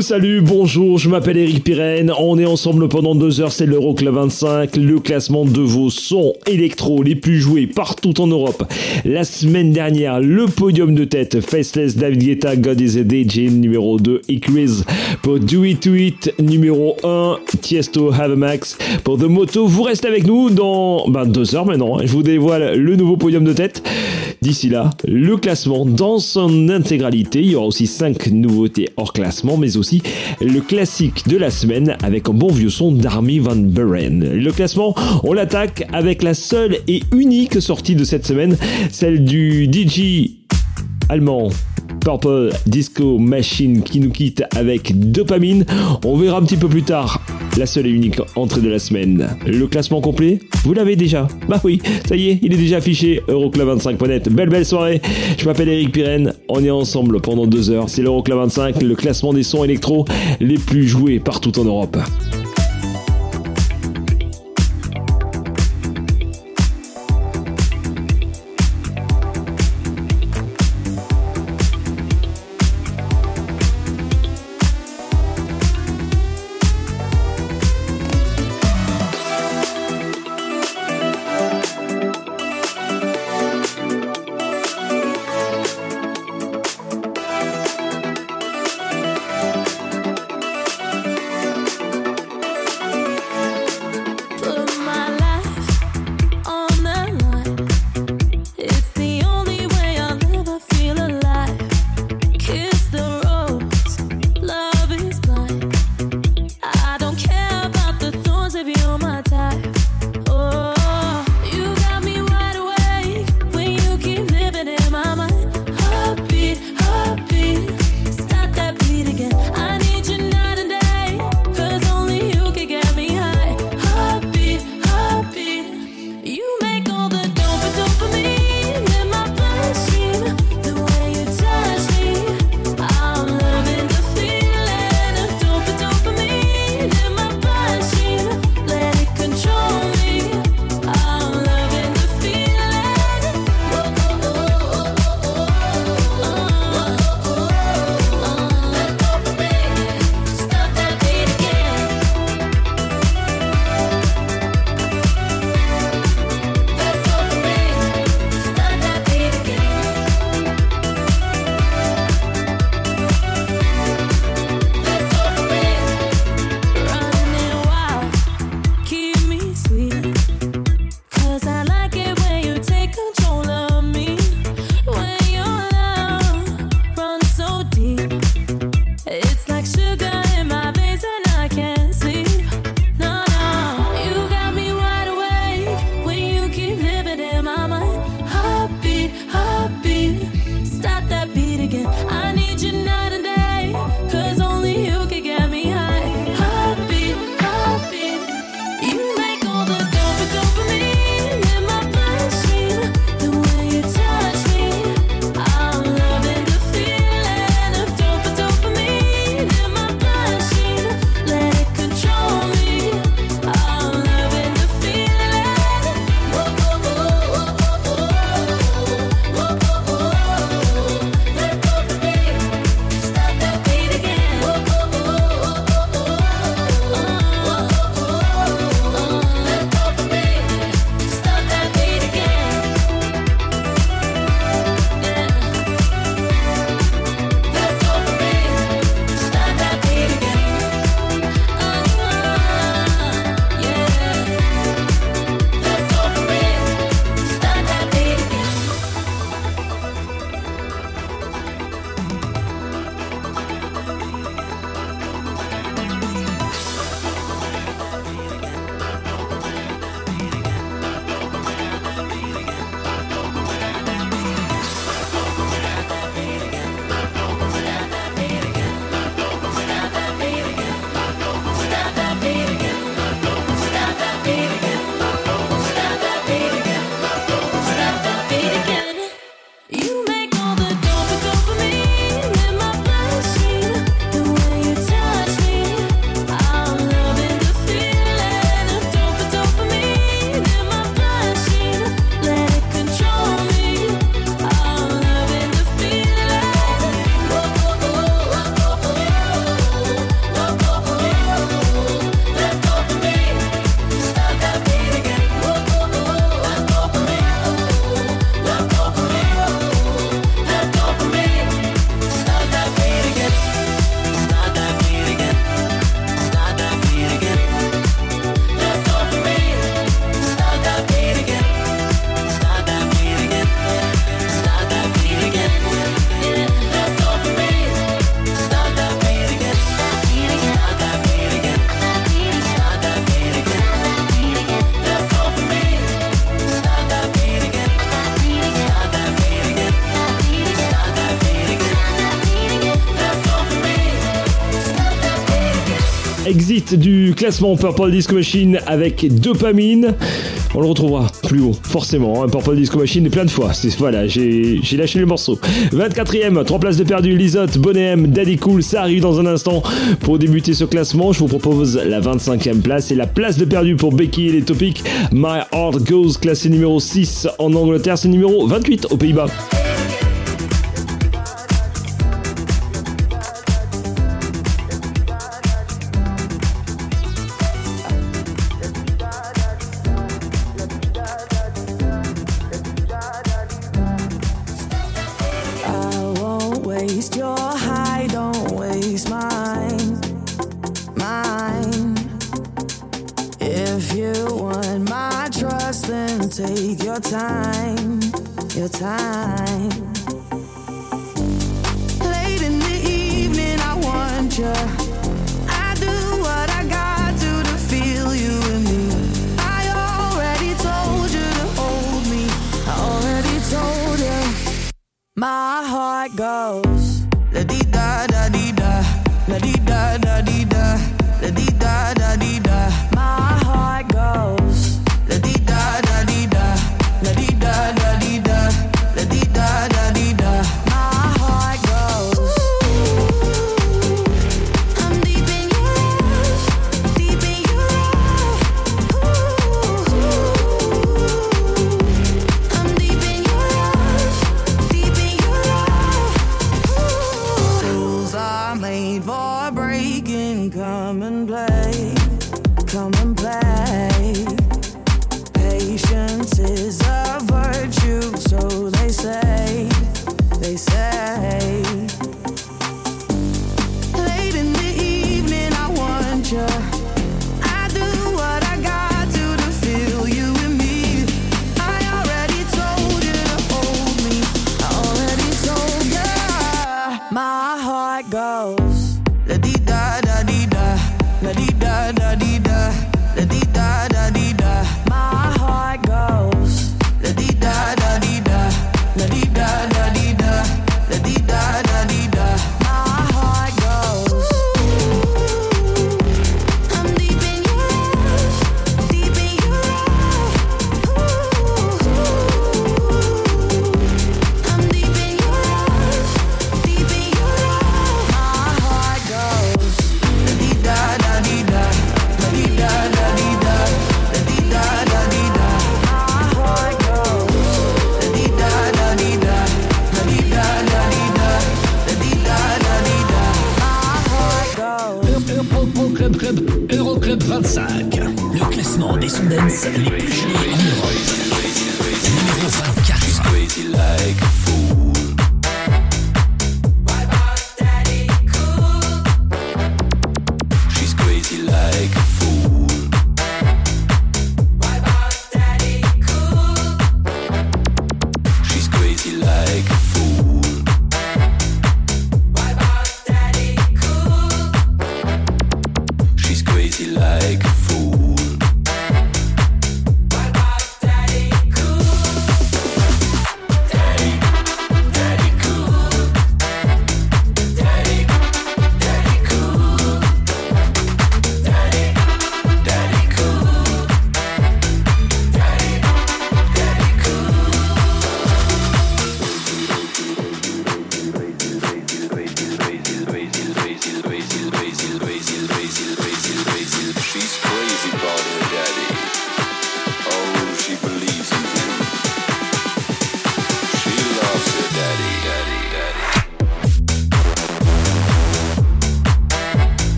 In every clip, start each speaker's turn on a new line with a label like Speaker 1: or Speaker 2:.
Speaker 1: Salut, bonjour, je m'appelle Eric Pirenne, on est ensemble pendant deux heures, c'est l'Euroclub 25, le classement de vos sons électro les plus joués partout en Europe. La semaine dernière, le podium de tête, Faceless, David Guetta, God is a DJ, numéro 2, et pour Do It To It, numéro 1, Tiesto, Have a Max pour The Moto. Vous restez avec nous dans ben, deux heures maintenant, hein. je vous dévoile le nouveau podium de tête. D'ici là, le classement dans son intégralité. Il y aura aussi 5 nouveautés hors classement, mais aussi le classique de la semaine avec un bon vieux son d'Army Van Buren. Le classement, on l'attaque avec la seule et unique sortie de cette semaine, celle du DJ allemand Purple Disco Machine qui nous quitte avec dopamine. On verra un petit peu plus tard la seule et unique entrée de la semaine. Le classement complet, vous l'avez déjà. Bah oui, ça y est, il est déjà affiché. Euroclub25.net. Belle belle soirée. Je m'appelle Eric Pirenne. On est ensemble pendant deux heures. C'est l'Euroclub 25, le classement des sons électro les plus joués partout en Europe.
Speaker 2: du classement Purple Disco Machine avec Dopamine. On le retrouvera plus haut, forcément. Hein. Purple Disco Machine plein de fois. Voilà, j'ai, lâché le morceau. 24ème, 3 places de perdu. Lisotte, Bonem, Daddy Cool, ça arrive dans un instant. Pour débuter ce classement, je vous propose la 25ème place et la place de perdu pour Becky et les topics. My Heart Goes, classé numéro 6 en Angleterre, c'est numéro 28 aux Pays-Bas.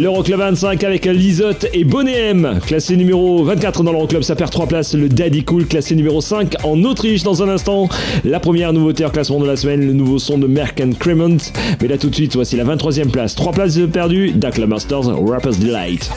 Speaker 3: L'Euroclub 25 avec Lisotte et Bonnet Classé numéro 24 dans l'Euroclub, ça perd 3 places. Le Daddy Cool, classé numéro 5 en Autriche dans un instant. La première nouveauté en classement de la semaine, le nouveau son de Merck. Mais là tout de suite, voici la 23 e place. 3 places perdues, Dakla Masters, Rapper's Delight.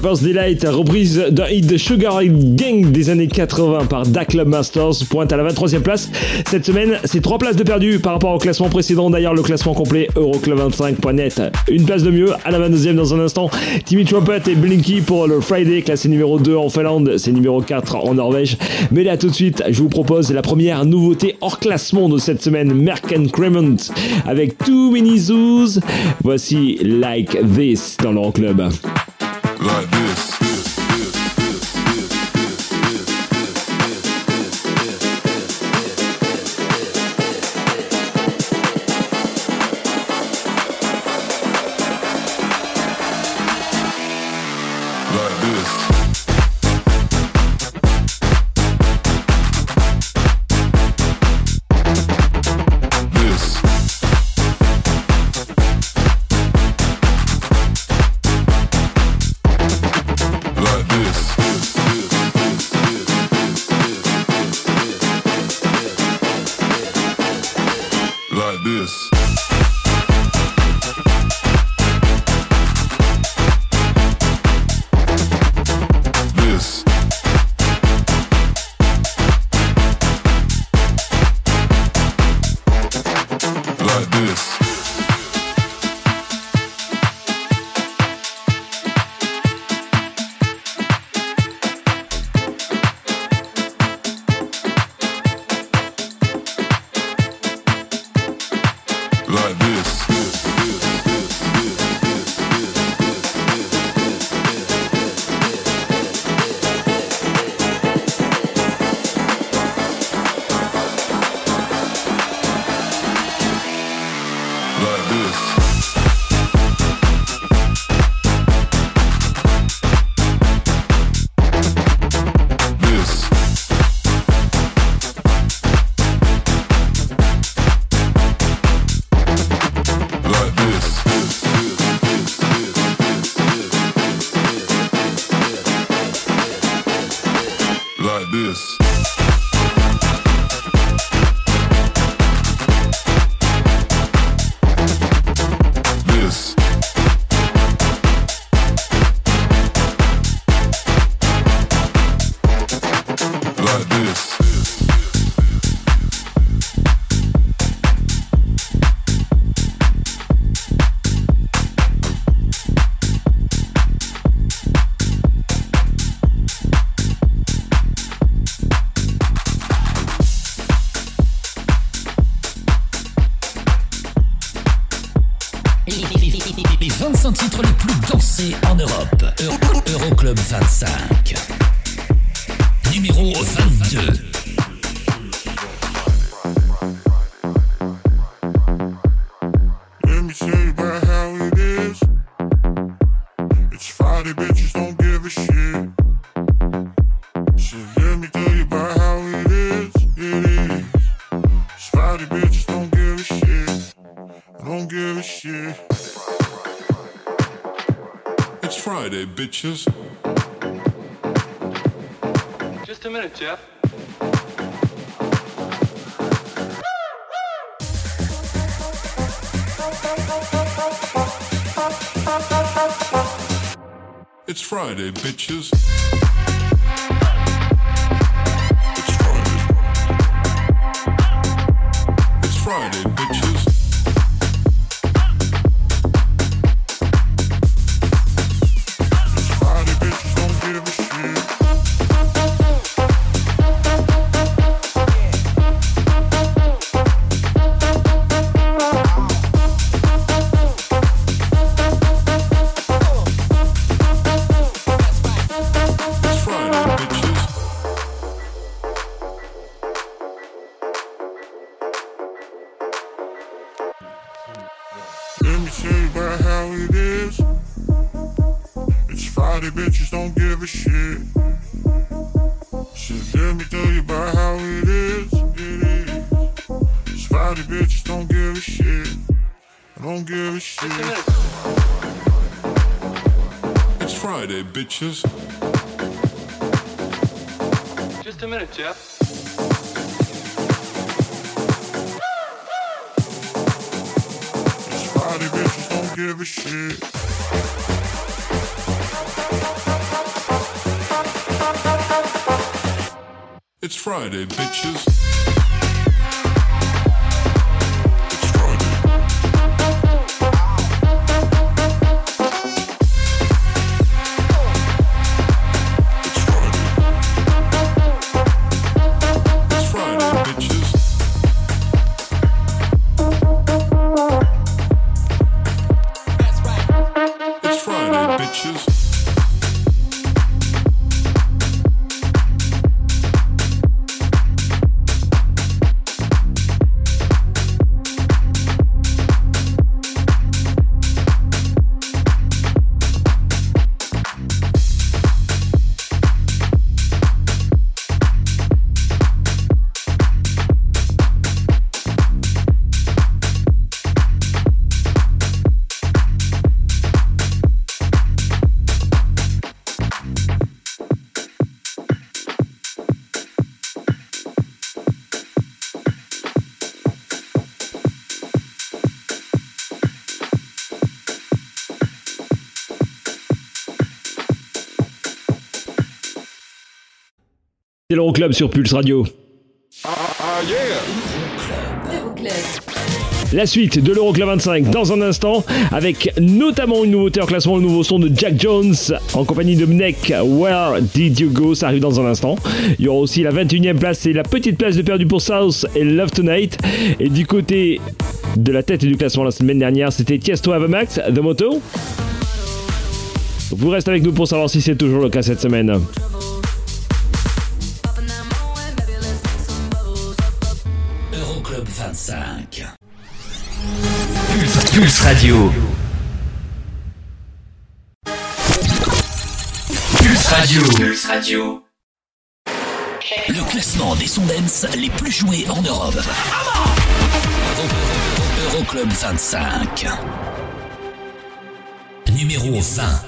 Speaker 3: Rapper's Delight, reprise d'un hit de Sugar Gang des années 80 par Da Club Masters, pointe à la 23e place. Cette semaine, c'est 3 places de perdu par rapport au classement précédent. D'ailleurs, le classement complet Euroclub25.net. Une place de mieux à la 22e dans un instant. Timmy Trumpet et Blinky pour le Friday, classé numéro 2 en Finlande, c'est numéro 4 en Norvège. Mais là, tout de suite, je vous propose la première nouveauté hors classement de cette semaine, Merck and Crement, avec Too Many Zoos. Voici Like This dans l'Euroclub.
Speaker 4: Club. like this.
Speaker 5: Bitches.
Speaker 6: Just a minute, Jeff.
Speaker 5: It's Friday, bitches.
Speaker 1: l'Euroclub sur Pulse Radio. La suite de l'Euroclub 25 dans un instant, avec notamment une nouveauté en classement, le nouveau son de Jack Jones en compagnie de Mnek. Where Did You Go? Ça arrive dans un instant. Il y aura aussi la 21e place et la petite place de perdu pour South et Love Tonight. Et du côté de la tête du classement la semaine dernière, c'était Tiesto Avamax, The Moto. Vous restez avec nous pour savoir si c'est toujours le cas cette semaine.
Speaker 7: Euroclub 25. Pulse, Radio. Pulse Radio. Pulse Radio. Le classement des Sondens les plus joués en Europe. Euro- Euroclub 25. Numéro 20.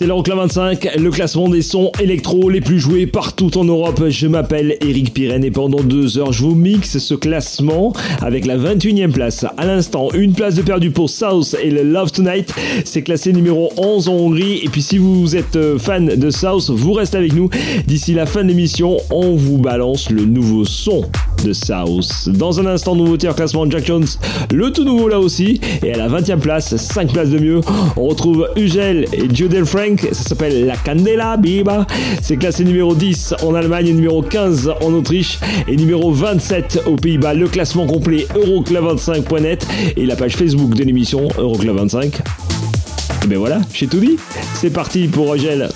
Speaker 1: C'est l'Euroclub 25, le classement des sons électro les plus joués partout en Europe. Je m'appelle Eric Pirenne et pendant deux heures, je vous mixe ce classement avec la 21e place. À l'instant, une place de perdu pour South et le Love Tonight. C'est classé numéro 11 en Hongrie. Et puis si vous êtes euh, fan de South, vous restez avec nous. D'ici la fin de l'émission, on vous balance le nouveau son de South. Dans un instant, nouveauté en classement Jack Jones, le tout nouveau là aussi. Et à la 20e place, 5 places de mieux, on retrouve Ugel et Jodel Frank. Ça s'appelle La Candela Biba. C'est classé numéro 10 en Allemagne, numéro 15 en Autriche et numéro 27 aux Pays-Bas. Le classement complet Euroclub25.net et la page Facebook de l'émission Euroclub25. Et ben voilà, j'ai tout dit. C'est parti pour Ugel.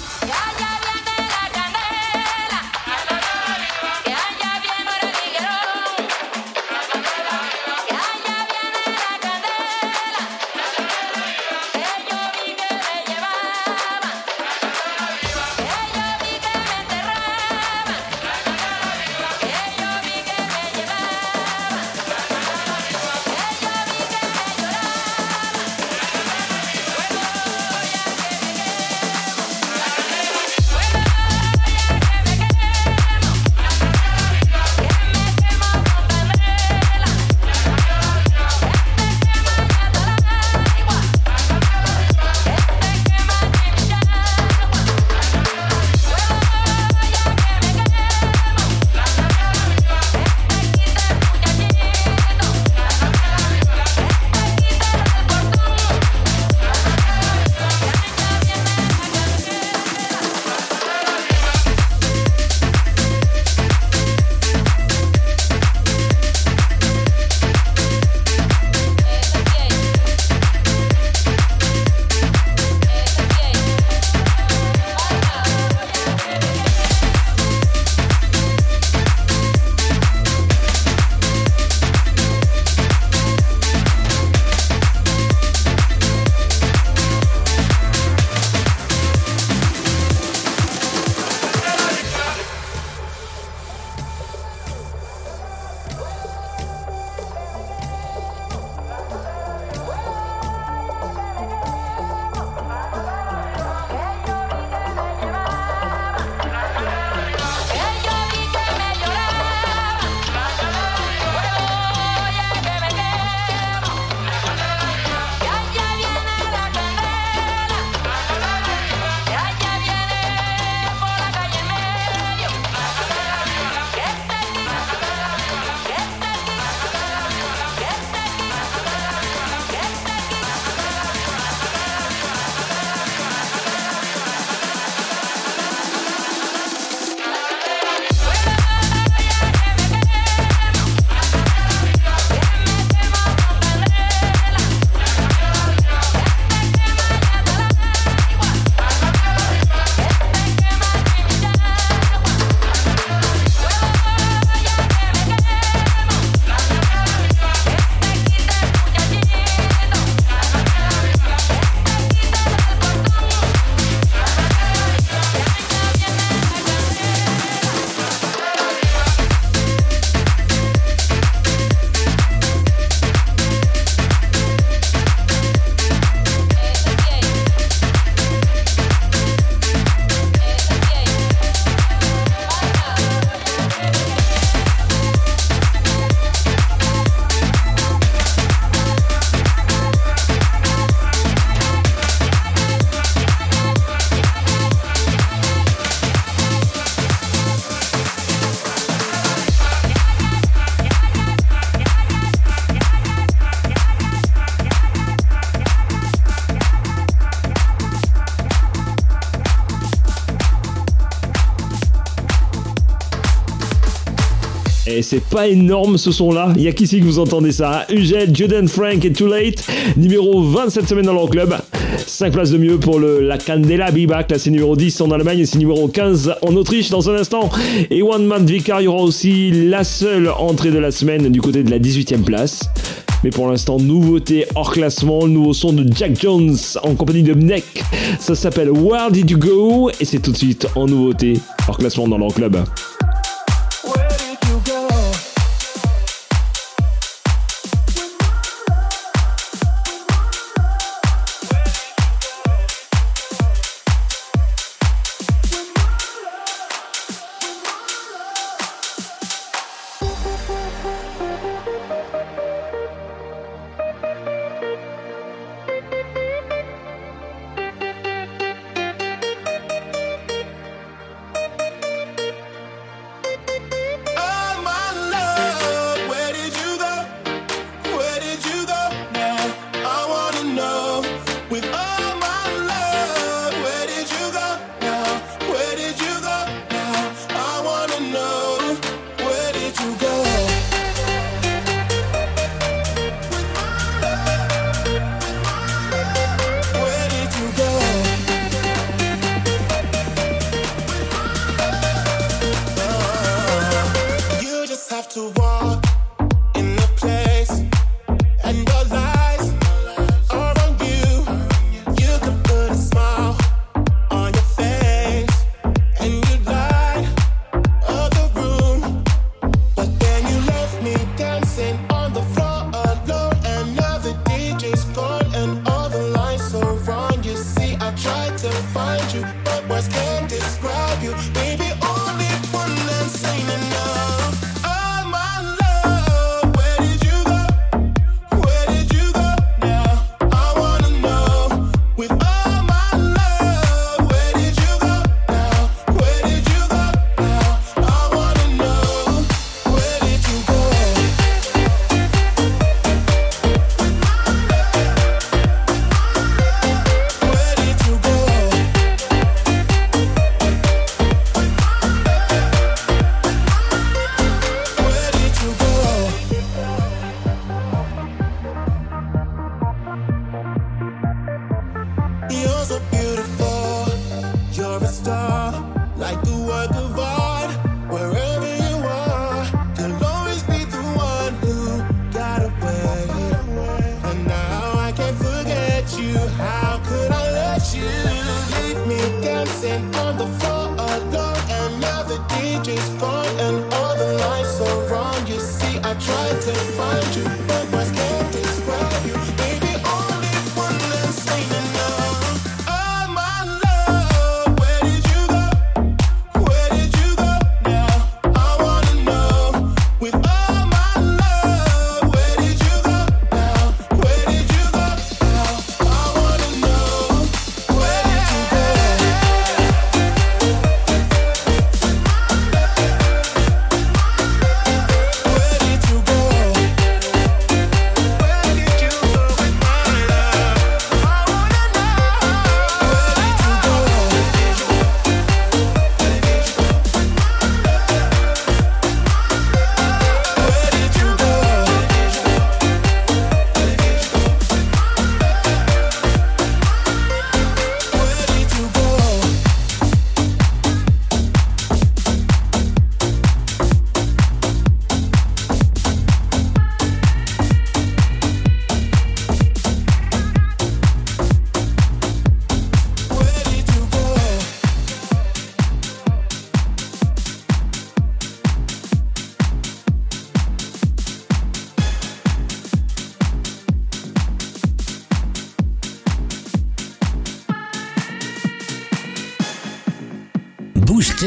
Speaker 1: C'est pas énorme ce son-là. Il y a qu'ici que vous entendez ça. Ugel, Jordan Frank et Too Late. Numéro 27 semaine dans leur club. 5 places de mieux pour le, la Candela Biba, classé numéro 10 en Allemagne et c'est numéro 15 en Autriche dans un instant. Et One Man Vicar, il y aura aussi la seule entrée de la semaine du côté de la 18e place. Mais pour l'instant, nouveauté hors classement, le nouveau son de Jack Jones en compagnie de Mnek. Ça s'appelle Where Did You Go? Et c'est tout de suite en nouveauté hors classement dans leur club.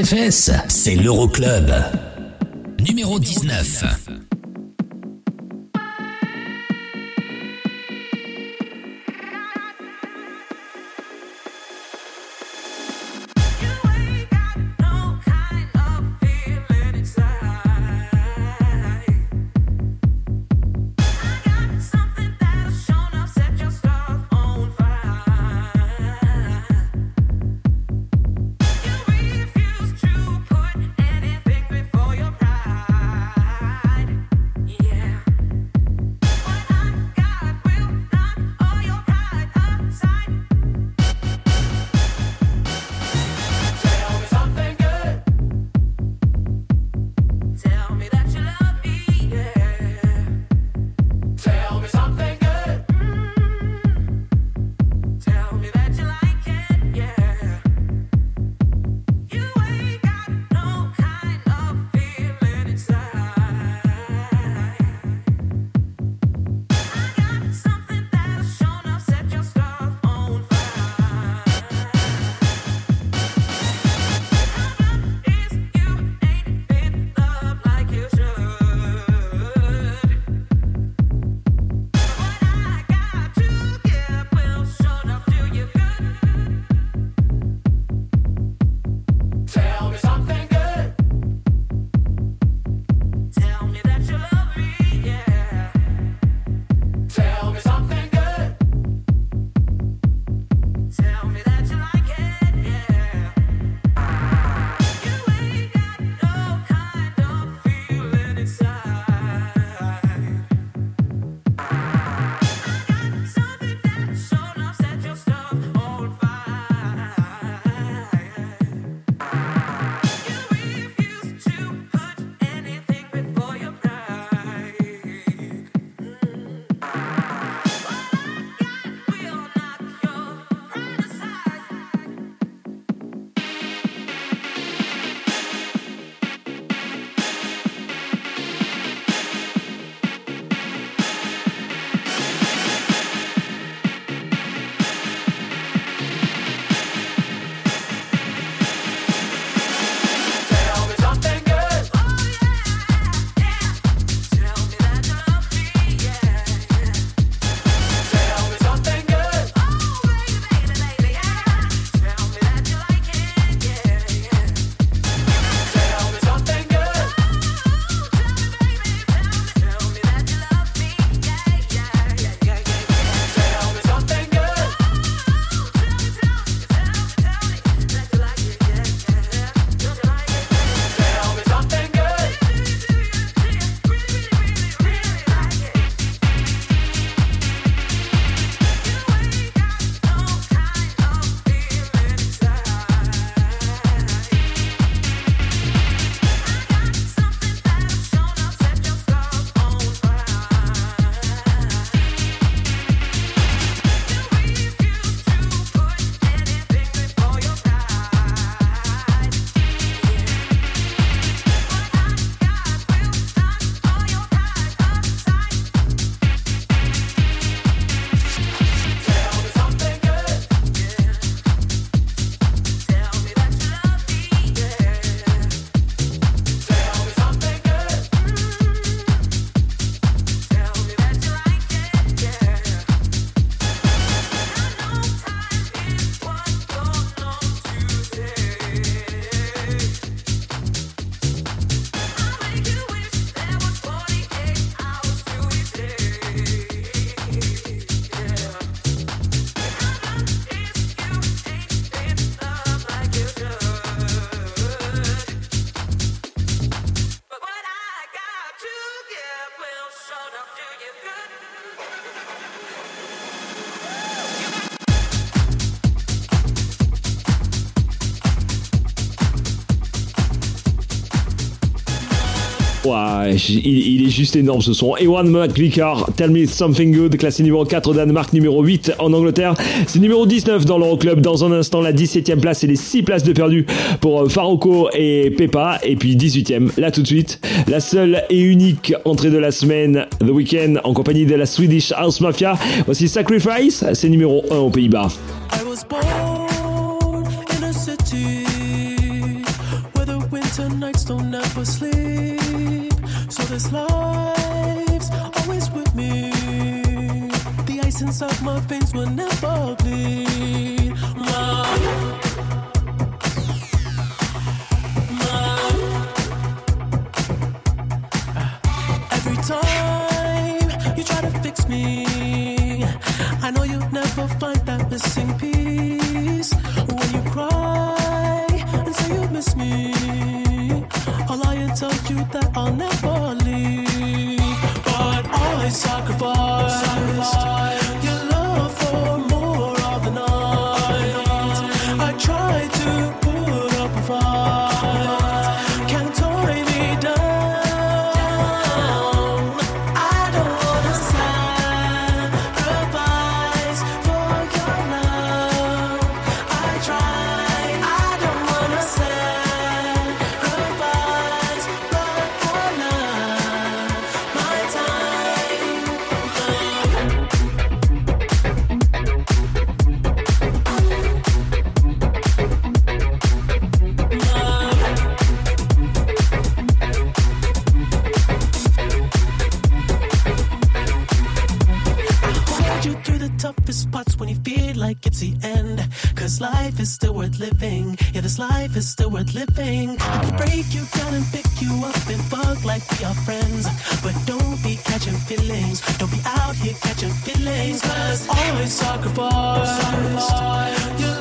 Speaker 7: Fesses, c'est l'Euroclub. Numéro 19.
Speaker 1: Il, est juste énorme ce son. Ewan McVicar, Tell Me Something Good, classé numéro 4 au Danemark, numéro 8 en Angleterre. C'est numéro 19 dans l'Euroclub. Dans un instant, la 17e place et les 6 places de perdu pour euh, Farouko et Peppa. Et puis 18e, là tout de suite, la seule et unique entrée de la semaine, The Weeknd, en compagnie de la Swedish House Mafia. Voici Sacrifice, c'est numéro 1 aux Pays-Bas.
Speaker 8: I was born nights don't ever sleep. So this life's always with me. The ice inside my veins will never bleed. Every time you try to fix me, I know you'll never find that missing piece. I'll lie and tell you that I'll never living. Yeah, this life is still worth living. I can break you down and pick you up and fuck like we are friends. But don't be catching feelings. Don't be out here catching feelings. Cause always sacrifice your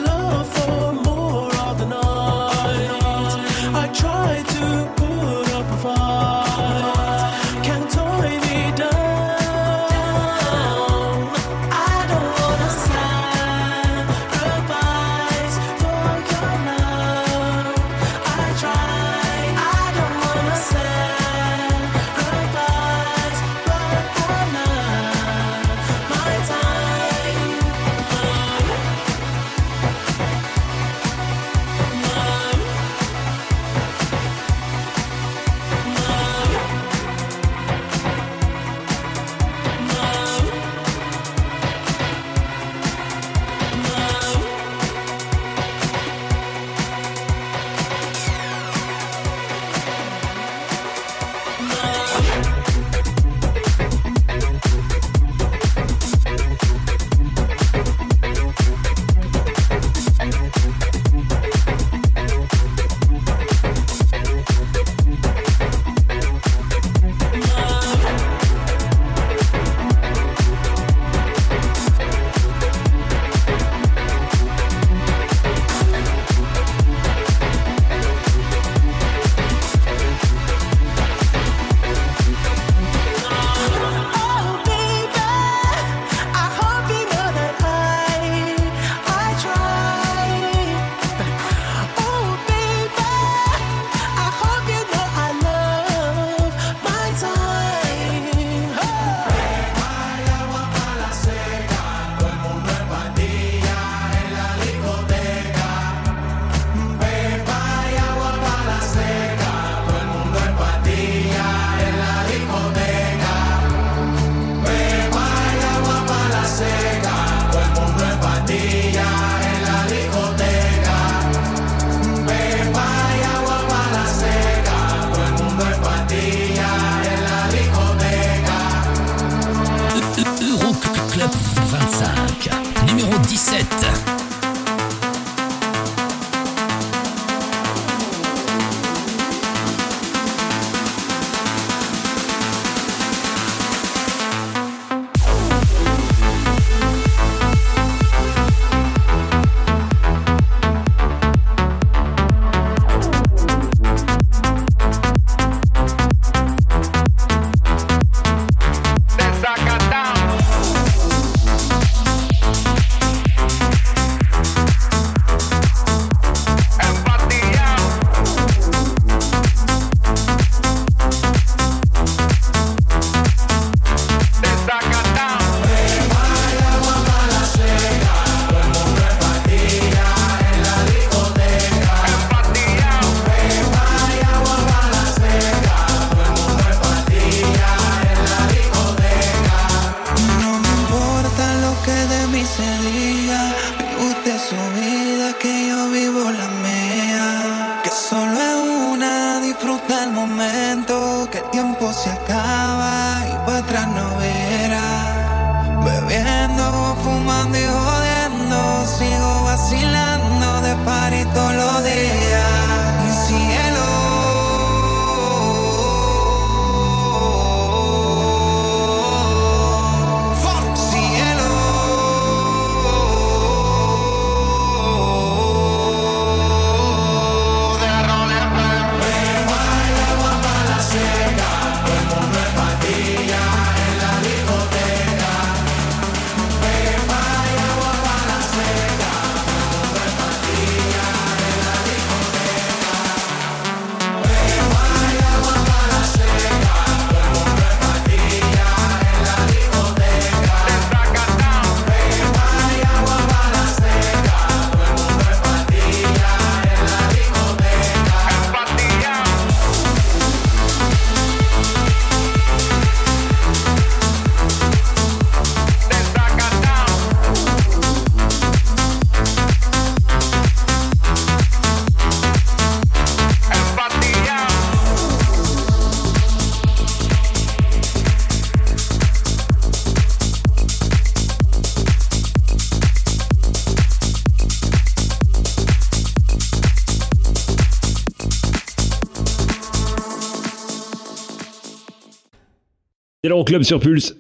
Speaker 1: C'est l'Euroclub sur Pulse.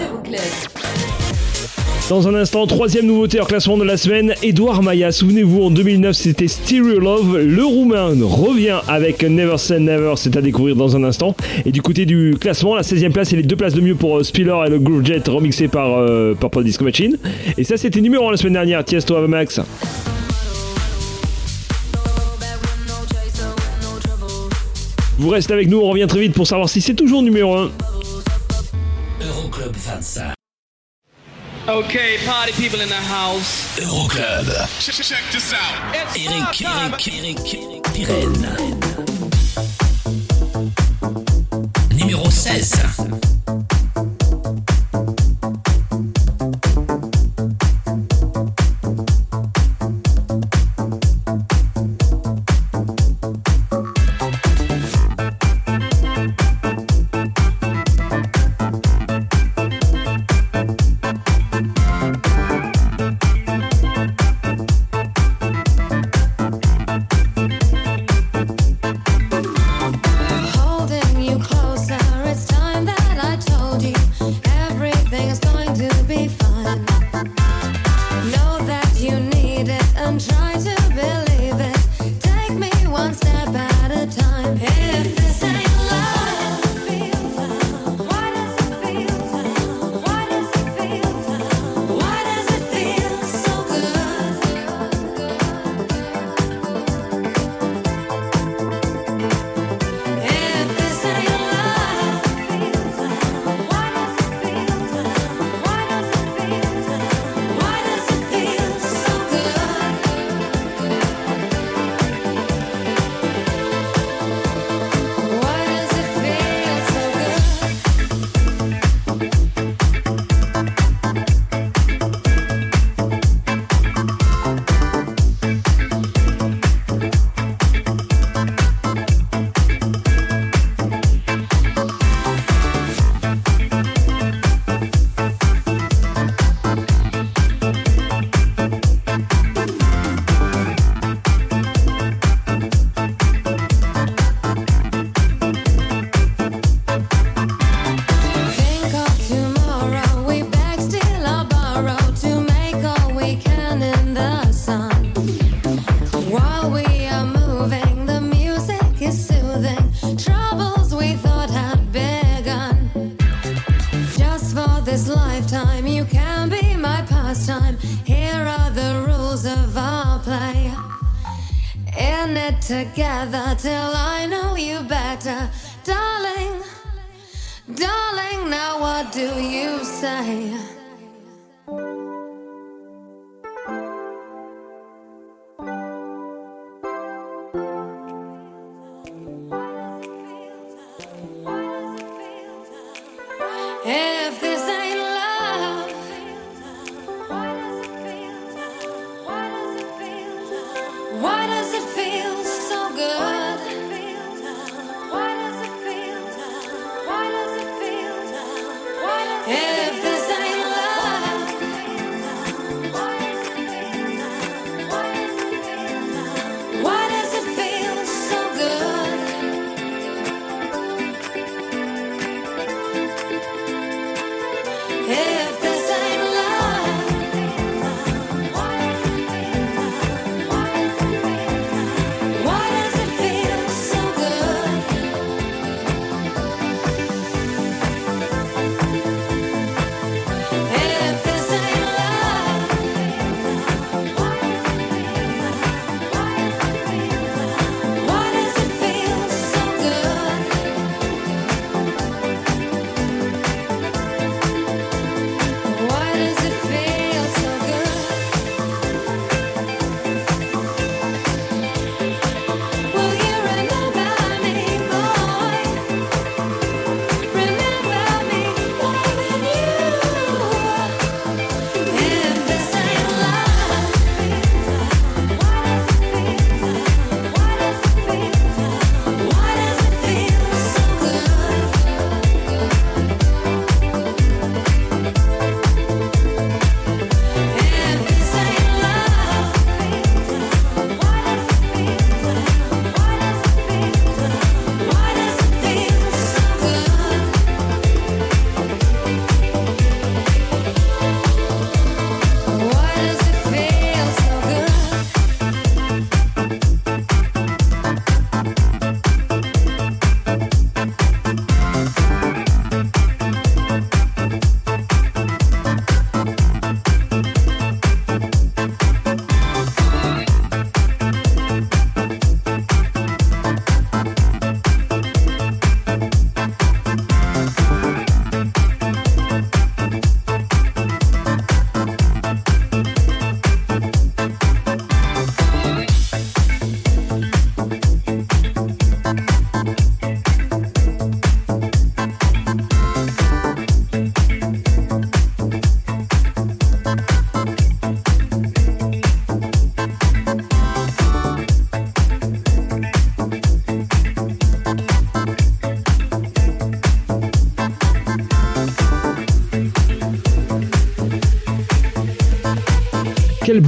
Speaker 7: Euroclub.
Speaker 1: Dans un instant, troisième nouveauté en classement de la semaine, Edouard Maya. Souvenez-vous, en 2009, c'était Stereo Love. Le Roumain revient avec Never Say Never, c'est à découvrir dans un instant. Et du côté du classement, la 16e place et les deux places de mieux pour euh, Spiller et le Groove Jet remixé par euh, Disco Machine. Et ça, c'était numéro 1 la semaine dernière, Tiesto Ave Max. Vous restez avec nous, on revient très vite pour savoir si c'est toujours numéro 1.
Speaker 9: Euroclub 25.
Speaker 10: Okay, party people in the house.
Speaker 9: Euroclub.
Speaker 11: Check this out.
Speaker 9: Eric, Eric, Eric, Pirenne. Numéro 16.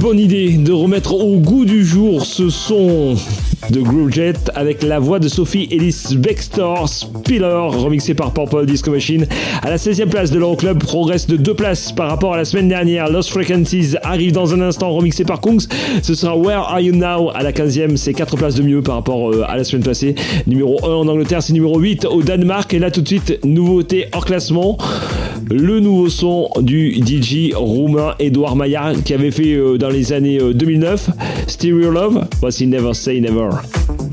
Speaker 1: Bonne idée de remettre au goût du jour ce son de Groovejet avec la voix de Sophie Ellis Bextor Spiller, remixé par Purple Disco Machine. À la 16e place de l'Euroclub, progresse de deux places par rapport à la semaine dernière. Lost Frequencies arrive dans un instant, remixé par Kungs. Ce sera Where Are You Now à la 15e, c'est 4 places de mieux par rapport euh, à la semaine passée. Numéro 1 en Angleterre, c'est numéro 8 au Danemark. Et là tout de suite, nouveauté hors classement. Le nouveau son du DJ roumain Edouard Maillard qui avait fait euh, dans les années euh, 2009 Stereo Love. Voici Never Say Never.
Speaker 12: more.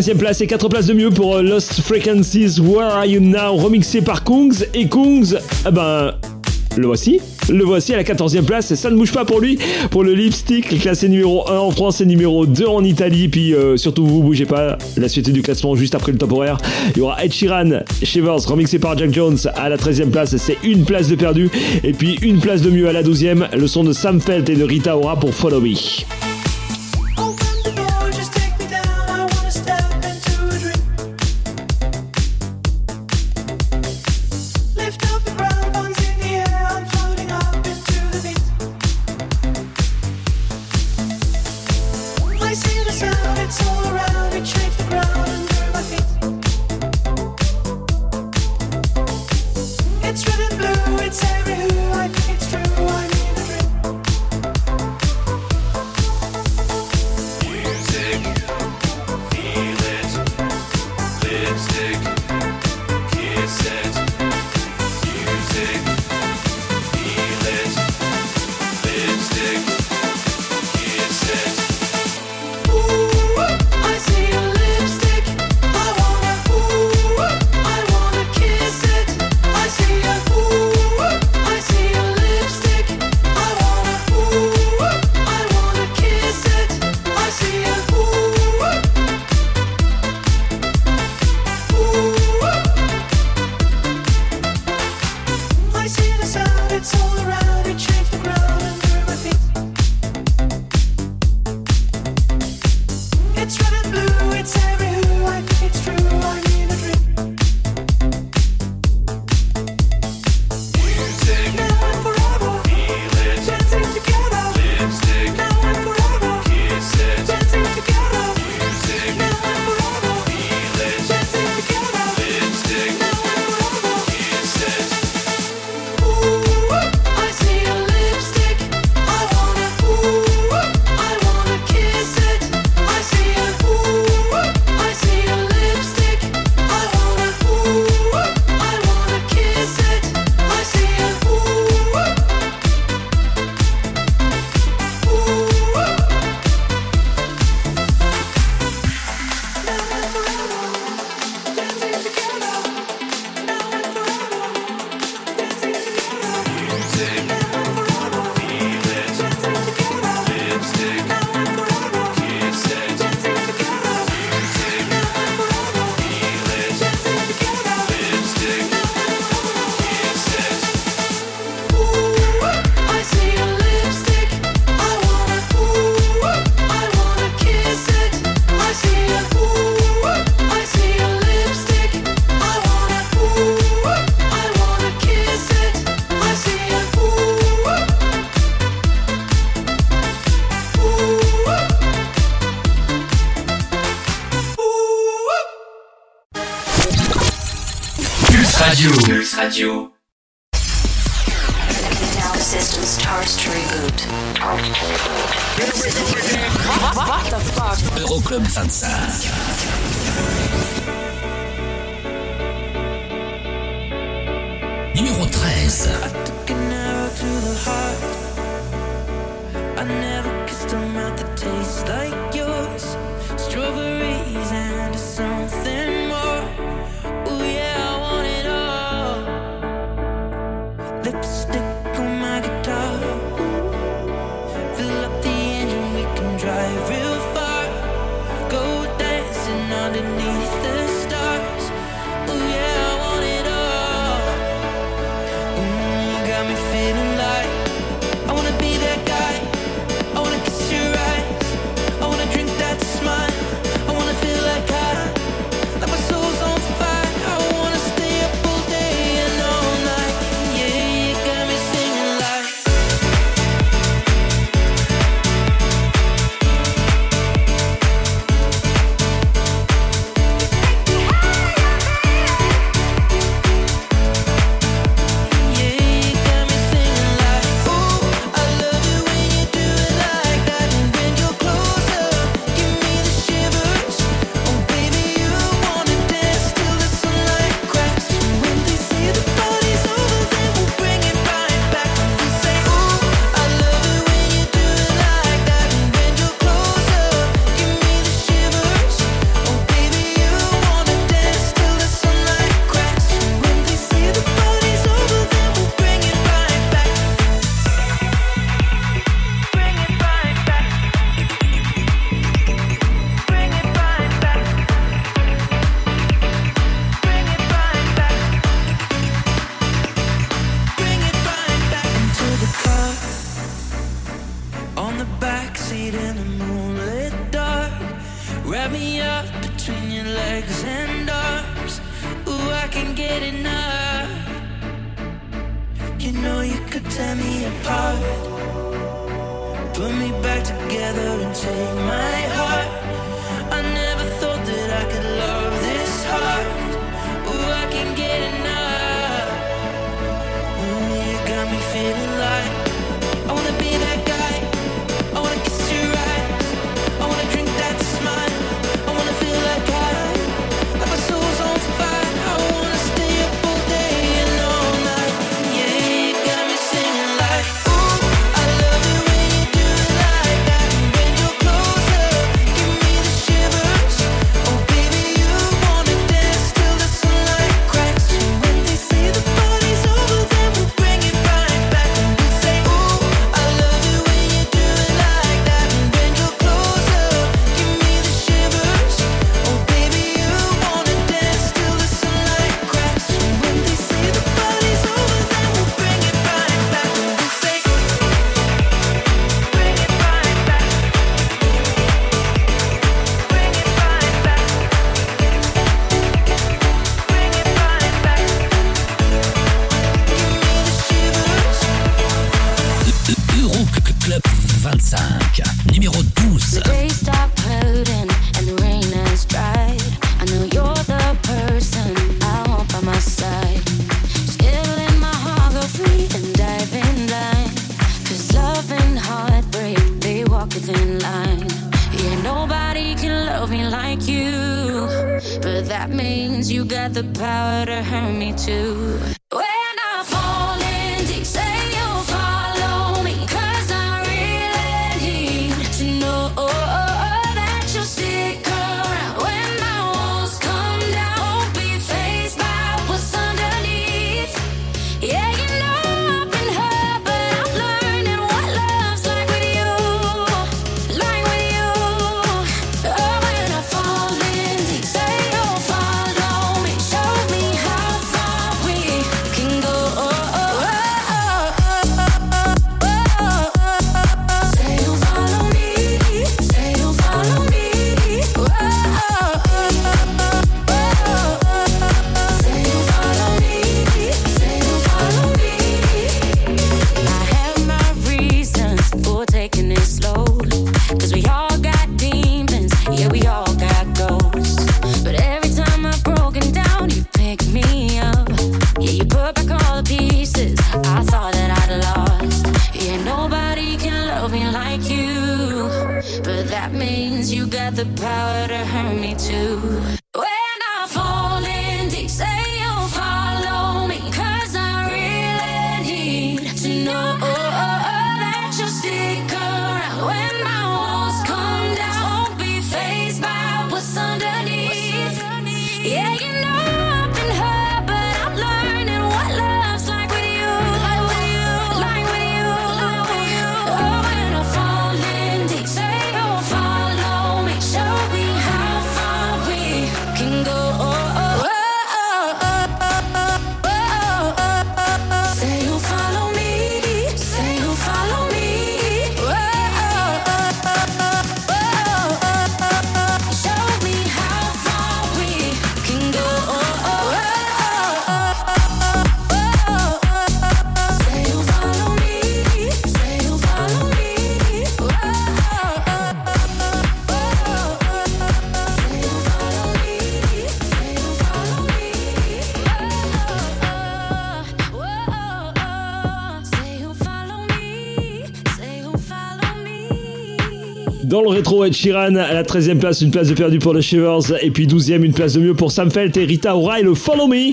Speaker 1: 15e place et 4 places de mieux pour euh, Lost Frequencies Where Are You Now remixé par Kongs et Kongs ah ben le voici le voici à la 14e place et ça ne bouge pas pour lui pour le lipstick classé numéro 1 en France et numéro 2 en Italie puis euh, surtout vous bougez pas la suite du classement juste après le temporaire il y aura Ed Sheeran Shivers remixé par Jack Jones à la 13e place c'est une place de perdu et puis une place de mieux à la 12e le son de Sam Felt et de Rita Ora pour Follow Me.
Speaker 8: me
Speaker 13: back together and take my heart. I never thought that I could love this hard. I can get enough. Ooh, you got me feeling.
Speaker 1: Dans le rétro, Ed Sheeran à la 13e place, une place de perdu pour les Shivers. Et puis 12e, une place de mieux pour Sam Felt et Rita Ora le Follow Me.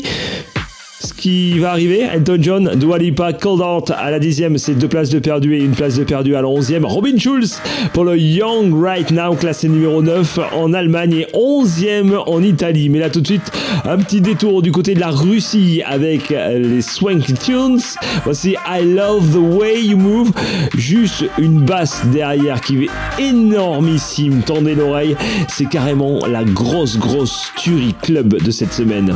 Speaker 1: Ce qui va arriver, Elton John, Dua Lipa, Cold Out à la 10e, c'est deux places de perdu et une place de perdu à la 11e. Robin Schulz pour le Young Right Now, classé numéro 9 en Allemagne et 11e en Italie. Mais là tout de suite, un petit détour du côté de la Russie avec les Swanky Tunes. Voici I Love the Way You Move. Juste une basse derrière qui est énormissime. Tendez l'oreille, c'est carrément la grosse, grosse tuerie club de cette semaine.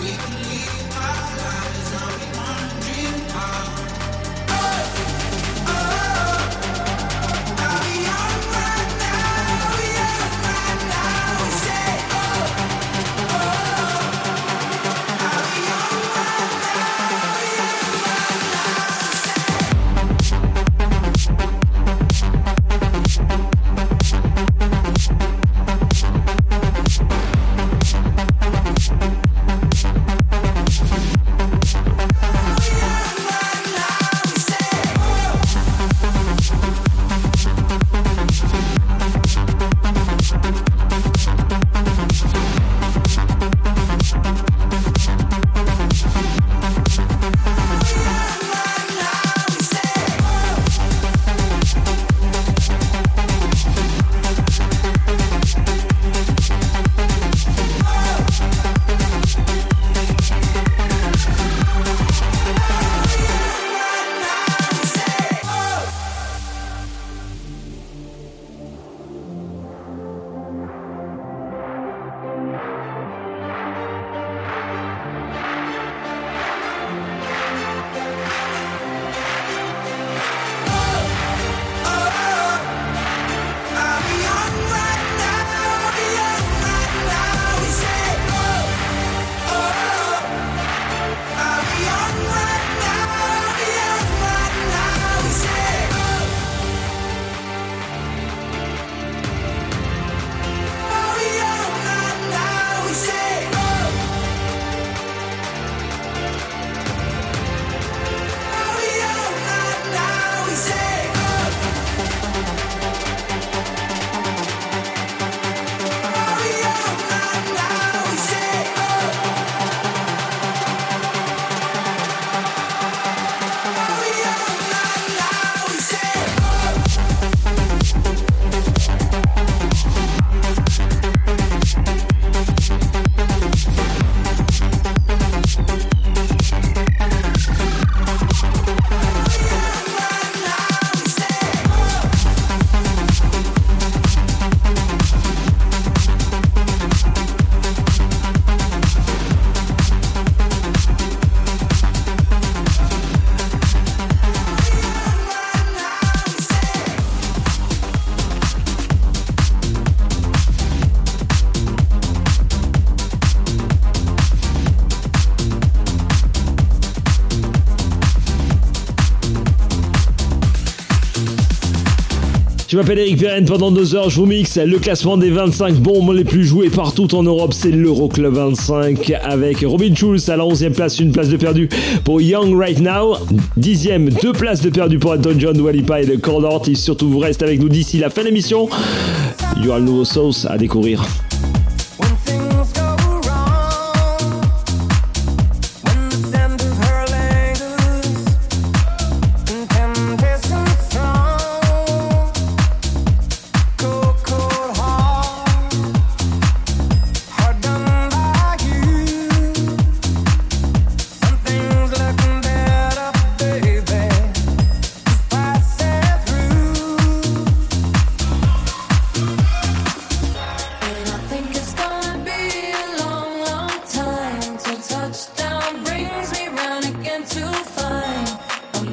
Speaker 14: We
Speaker 1: Je m'appelle Eric Pirenne, pendant deux heures, je vous mixe le classement des 25 bombes les plus joués partout en Europe. C'est l'Euroclub 25 avec Robin Schulz à la 11e place, une place de perdu pour Young Right Now. Dixième, deux places de perdu pour Anton John, Walipa et le. Et surtout, vous restez avec nous d'ici la fin de l'émission. Il y aura le nouveau sauce à découvrir.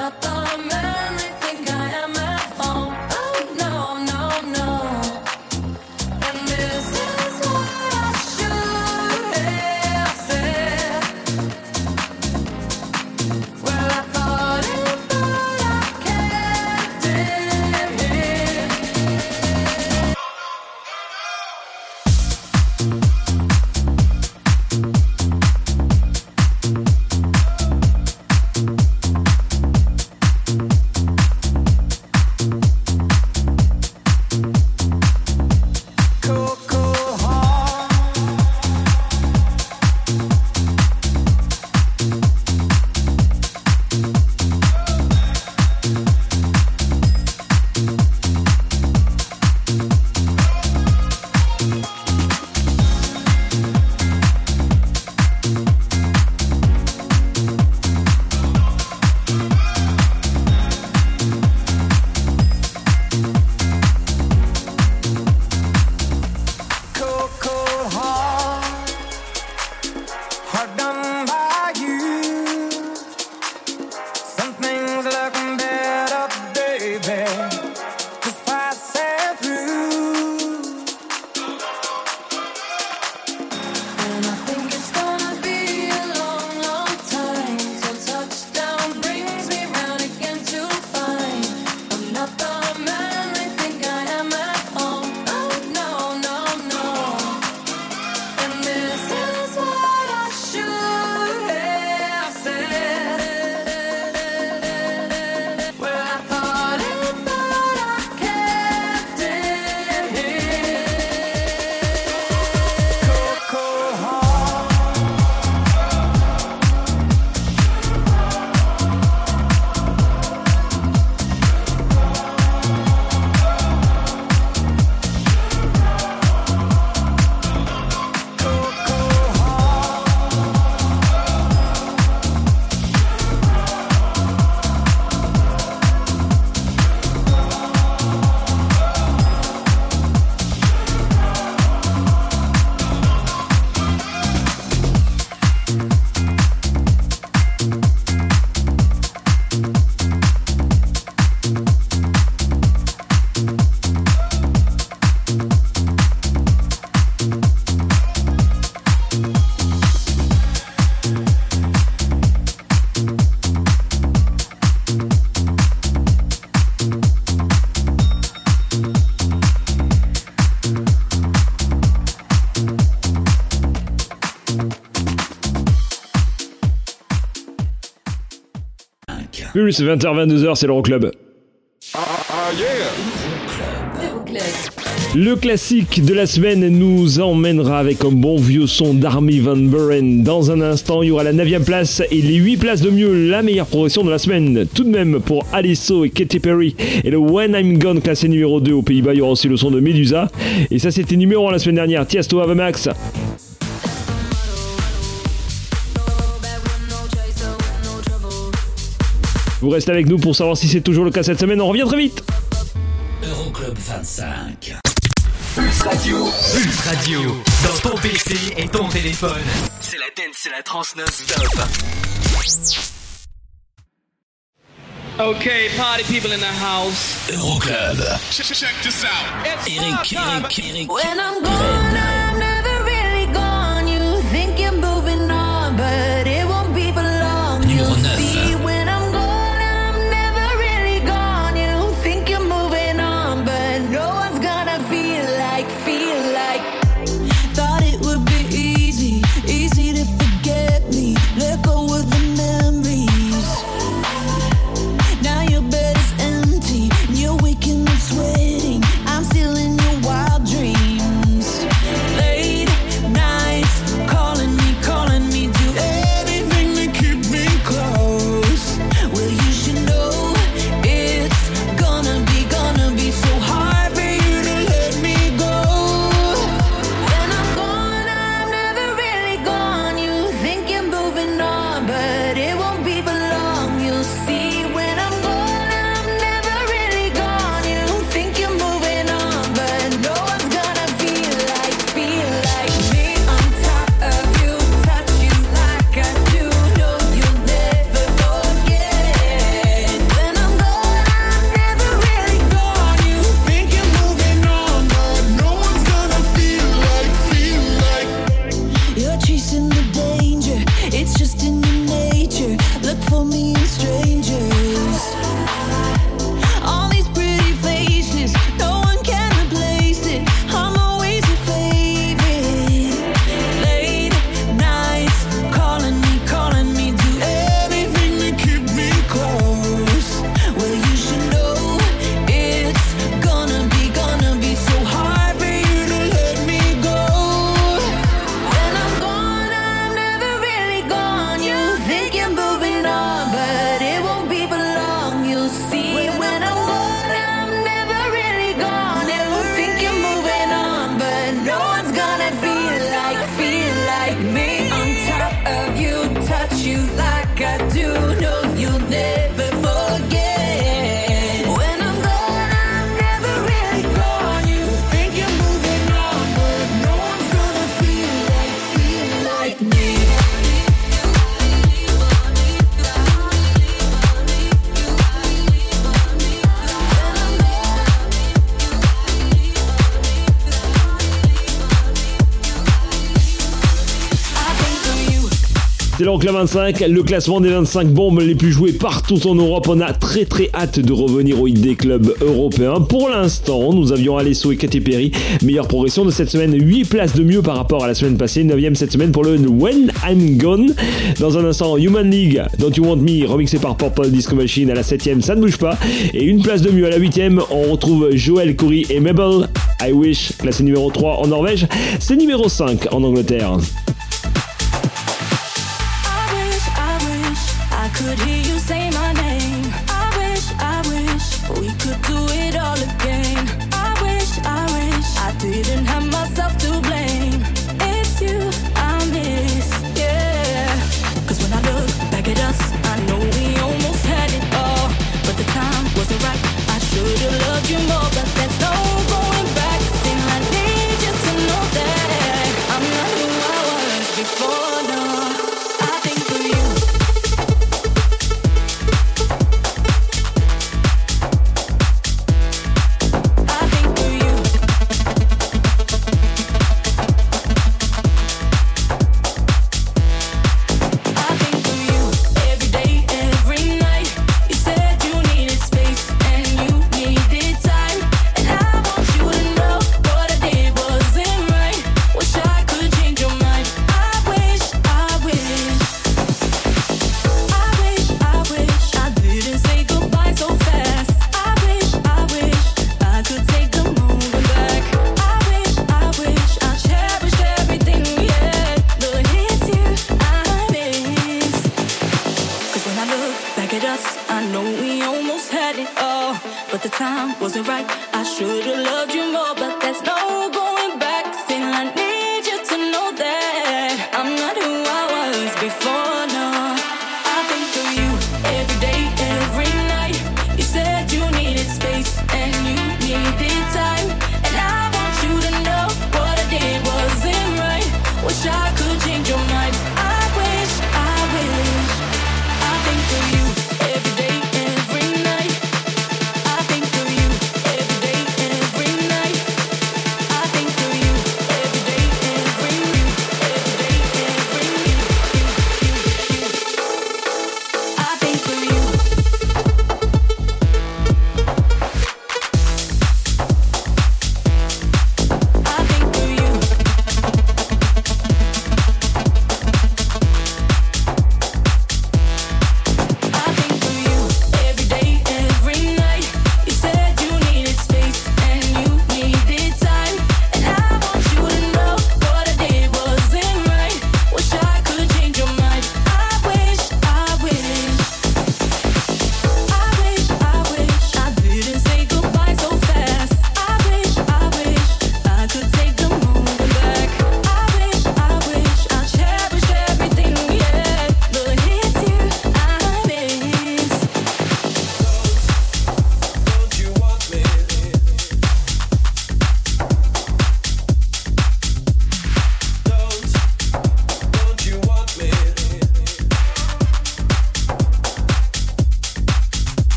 Speaker 13: Not the man
Speaker 1: Plus 20h-22h, c'est l'Euroclub. Le classique de la semaine nous emmènera avec un bon vieux son d'Army Van Buren. Dans un instant, il y aura la 9 place et les 8 places de mieux, la meilleure progression de la semaine. Tout de même, pour Aliso et Katy Perry et le When I'm Gone classé numéro 2 aux Pays-Bas, il y aura aussi le son de Medusa. Et ça, c'était numéro 1 la semaine dernière. Tiesto Ave Max. Vous restez avec nous pour savoir si c'est toujours le cas cette semaine. On revient très vite.
Speaker 9: Euroclub 25.
Speaker 15: Pulse Radio. Pulse Radio. Dans ton PC et ton téléphone. C'est la dance, c'est la trans non-stop.
Speaker 6: Okay, party people in the house.
Speaker 9: Euroclub.
Speaker 6: Check, check this out.
Speaker 9: Eric, Eric, Eric.
Speaker 13: When I'm gone, le classement des 25 bombes les plus jouées partout en Europe. On a très très hâte de revenir au hit des clubs européens. Pour l'instant, nous avions Alesso et Katy Perry. Meilleure progression de cette semaine, 8 places de mieux par rapport à la semaine passée. 9ème cette semaine pour le When I'm Gone. Dans un instant, Human League, Don't You Want Me, remixé par Purple Disco Machine à la 7ème, ça ne bouge pas. Et une place de mieux à la 8ème, on retrouve Joel Curry et Mabel. I Wish, classé numéro 3 en Norvège, c'est numéro 5 en Angleterre.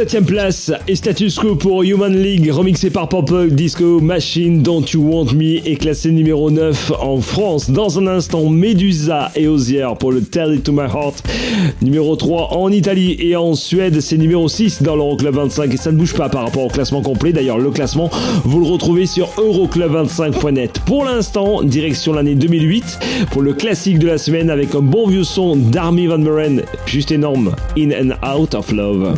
Speaker 13: 7ème place et status quo pour Human League, remixé par Pop-Up Disco Machine Don't You Want Me et classé numéro 9 en France. Dans un instant, Medusa et Osière pour le Tell It To My Heart. Numéro 3 en Italie et en Suède, c'est numéro 6 dans l'Euroclub 25 et ça ne bouge pas par rapport au classement complet. D'ailleurs, le classement, vous le retrouvez sur euroclub25.net. Pour l'instant, direction l'année 2008 pour le classique de la semaine avec un bon vieux son d'Army Van Buren, juste énorme, In and Out of Love.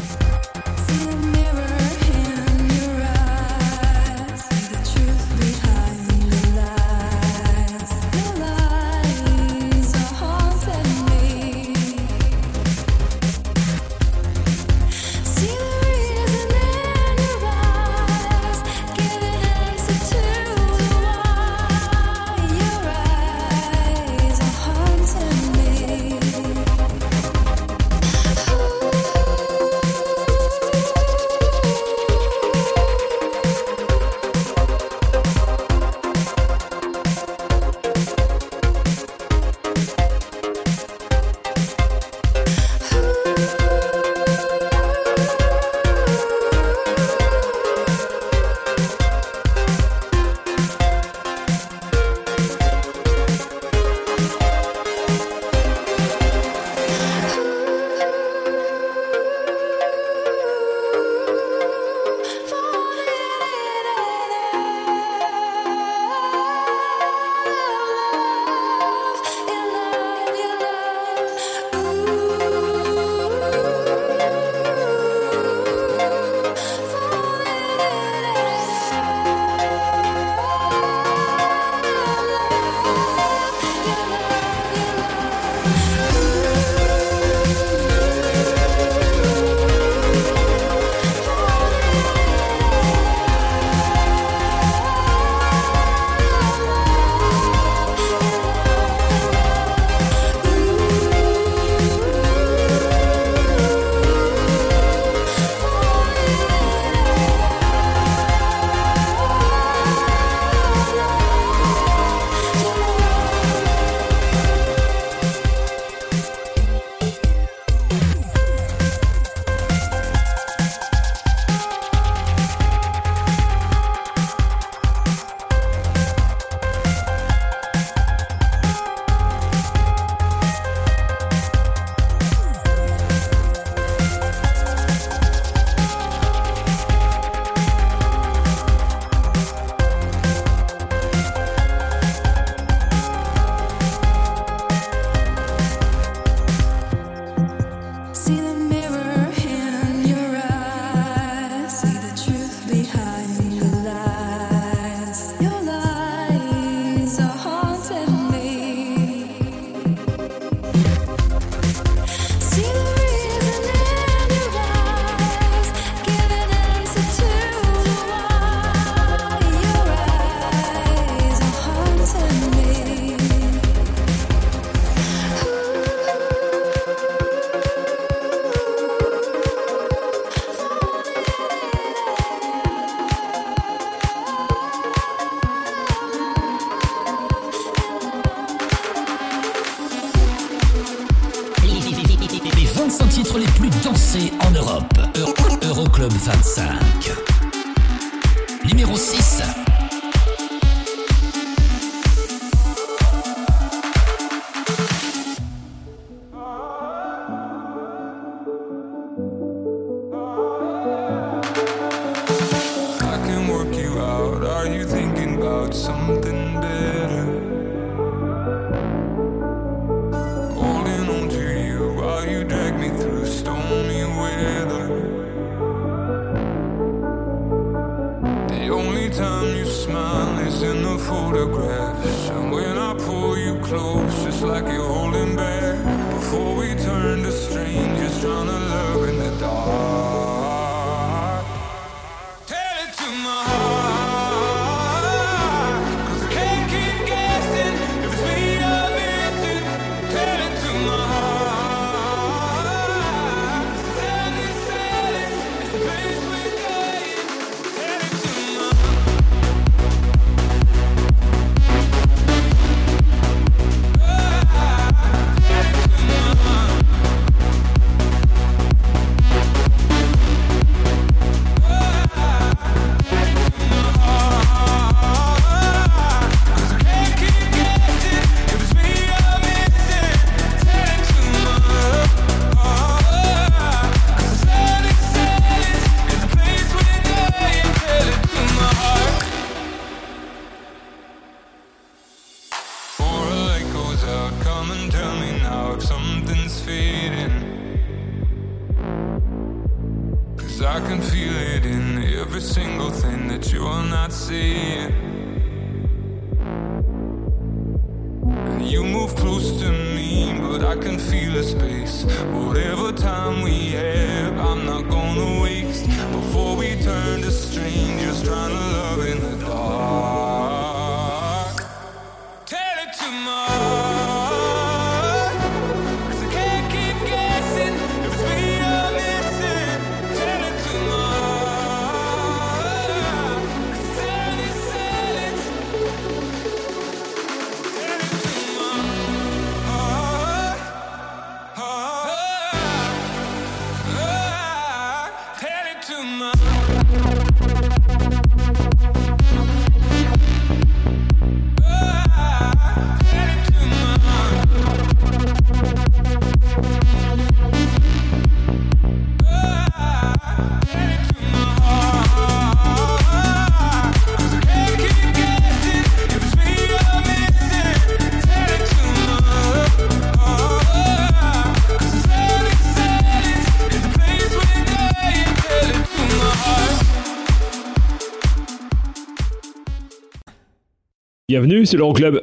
Speaker 1: Bienvenue, c'est l'Euroclub.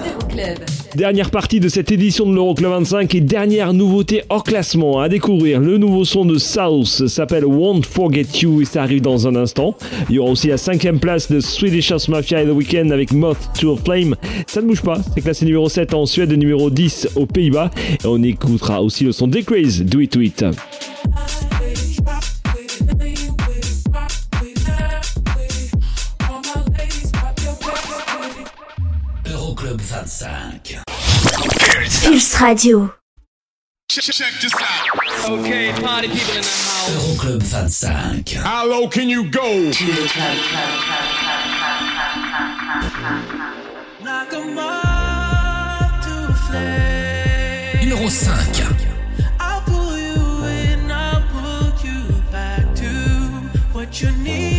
Speaker 7: Euroclub.
Speaker 1: Dernière partie de cette édition de l'Euroclub 25 et dernière nouveauté hors classement à découvrir. Le nouveau son de South s'appelle Won't Forget You et ça arrive dans un instant. Il y aura aussi la cinquième place de Swedish House Mafia et The Weeknd avec Moth to a Flame. Ça ne bouge pas, c'est classé numéro 7 en Suède et numéro 10 aux Pays-Bas. Et on écoutera aussi le son Decraze, Do It To.
Speaker 9: Euroclub 25.
Speaker 16: Pulse Radio.
Speaker 6: Check, check this out. Okay, party people in the house.
Speaker 9: Euroclub 25.
Speaker 6: How low can you go?
Speaker 9: Numéro 5.
Speaker 8: I'll pull you in, I'll pull you back to what you need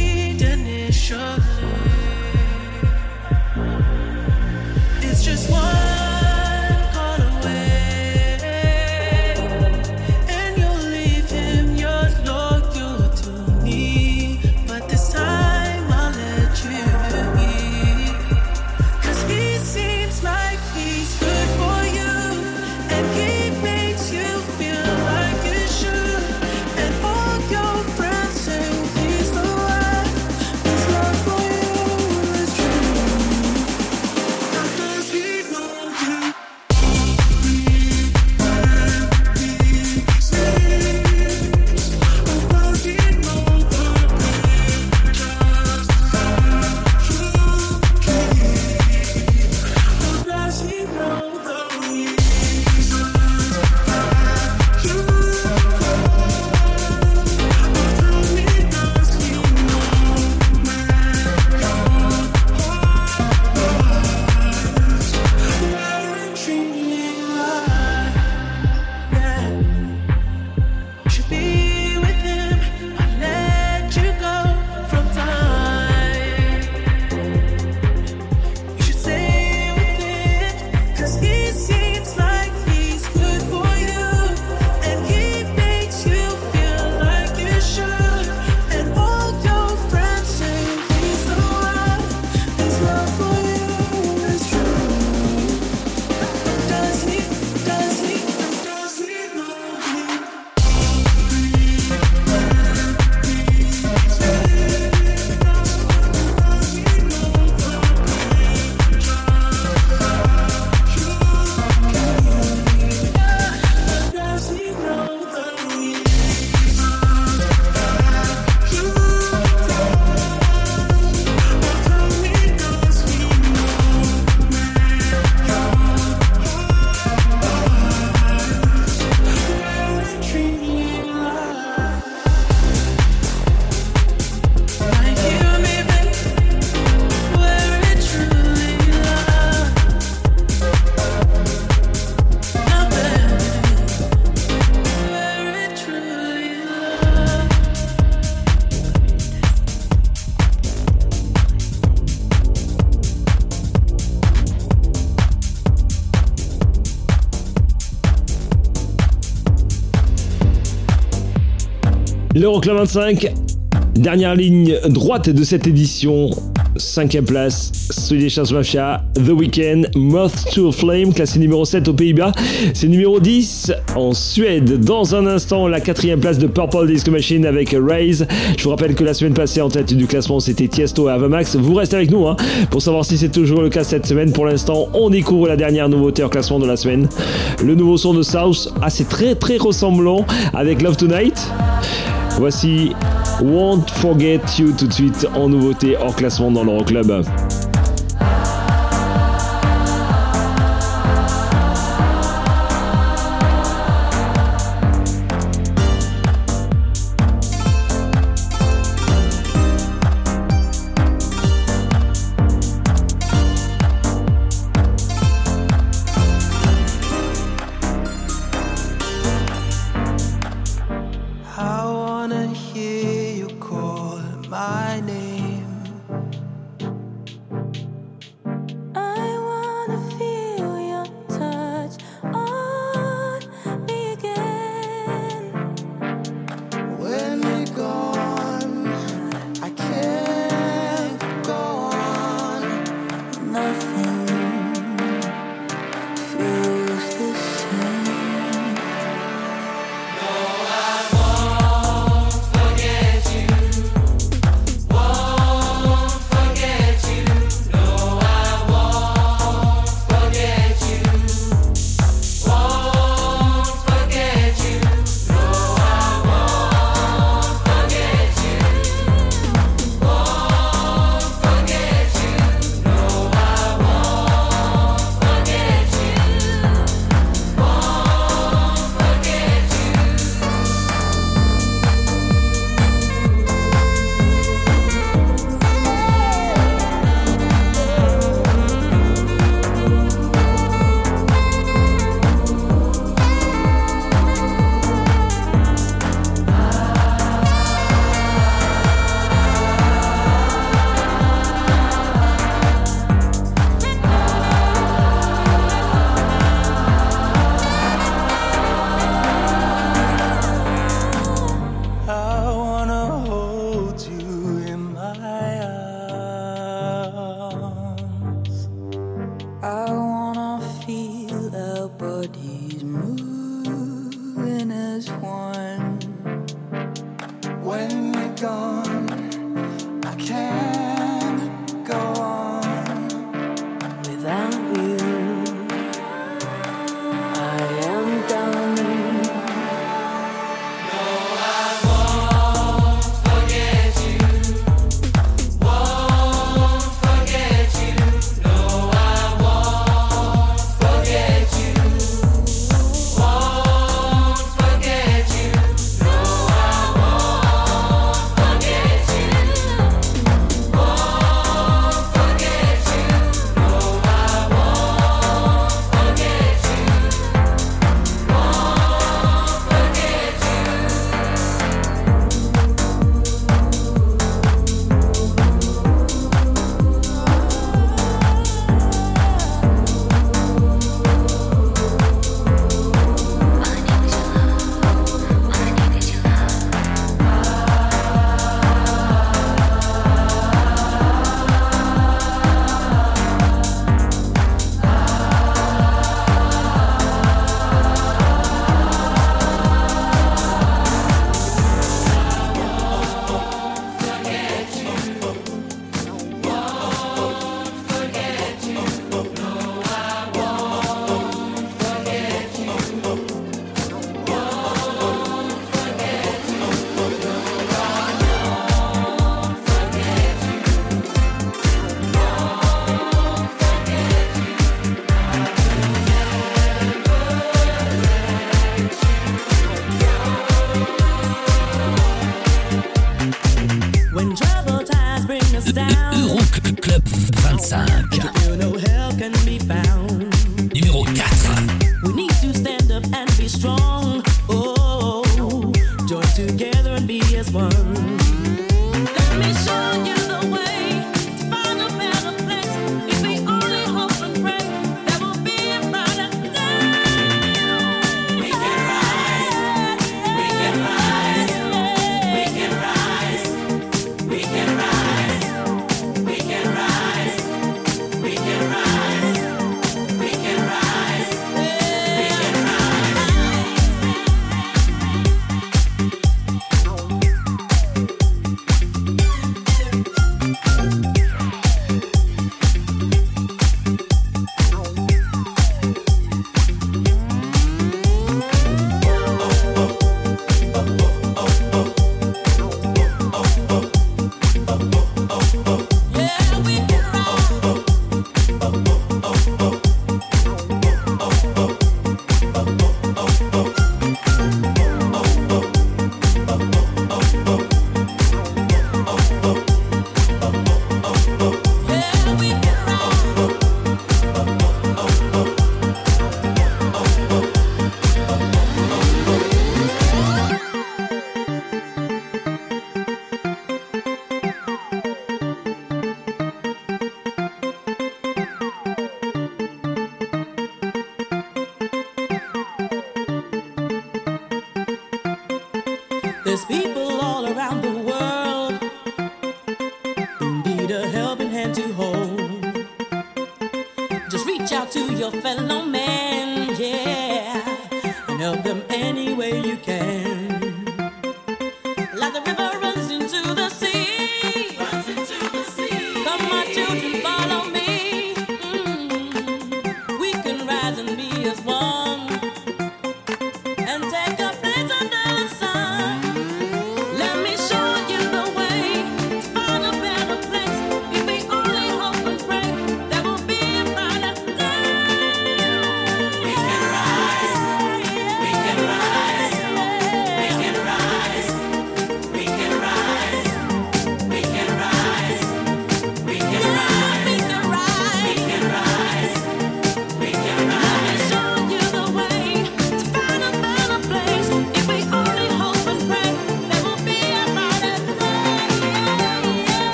Speaker 1: L'Euroclub 25, dernière ligne droite de cette édition. Cinquième place, Swedish House Mafia, The Weeknd, Moth to a Flame, classé numéro 7 aux Pays-Bas. C'est numéro 10 en Suède. Dans un instant, la quatrième place de Purple Disco Machine avec Raise. Je vous rappelle que la semaine passée, en tête du classement, c'était Tiesto et Avamax. Vous restez avec nous hein, pour savoir si c'est toujours le cas cette semaine. Pour l'instant, on découvre la dernière nouveauté en classement de la semaine. Le nouveau son de South, c'est très très ressemblant avec Love Tonight. Voici Won't Forget You tout de suite en nouveauté hors classement dans l'Euroclub.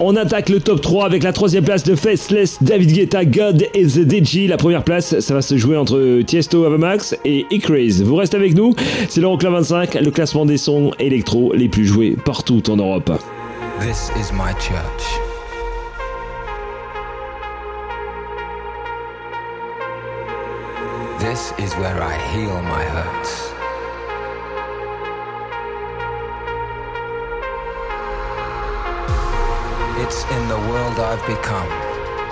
Speaker 13: On
Speaker 1: attaque le top 3 avec la troisième place de Faceless, David Guetta, God et The DJ. La première place, ça va se jouer entre Tiesto, Avamax et Icraze. Vous restez avec nous, c'est l'Euroclub 25, le classement des sons électro les plus joués partout en Europe.
Speaker 17: This is my church. This is where I heal my hurts. Become,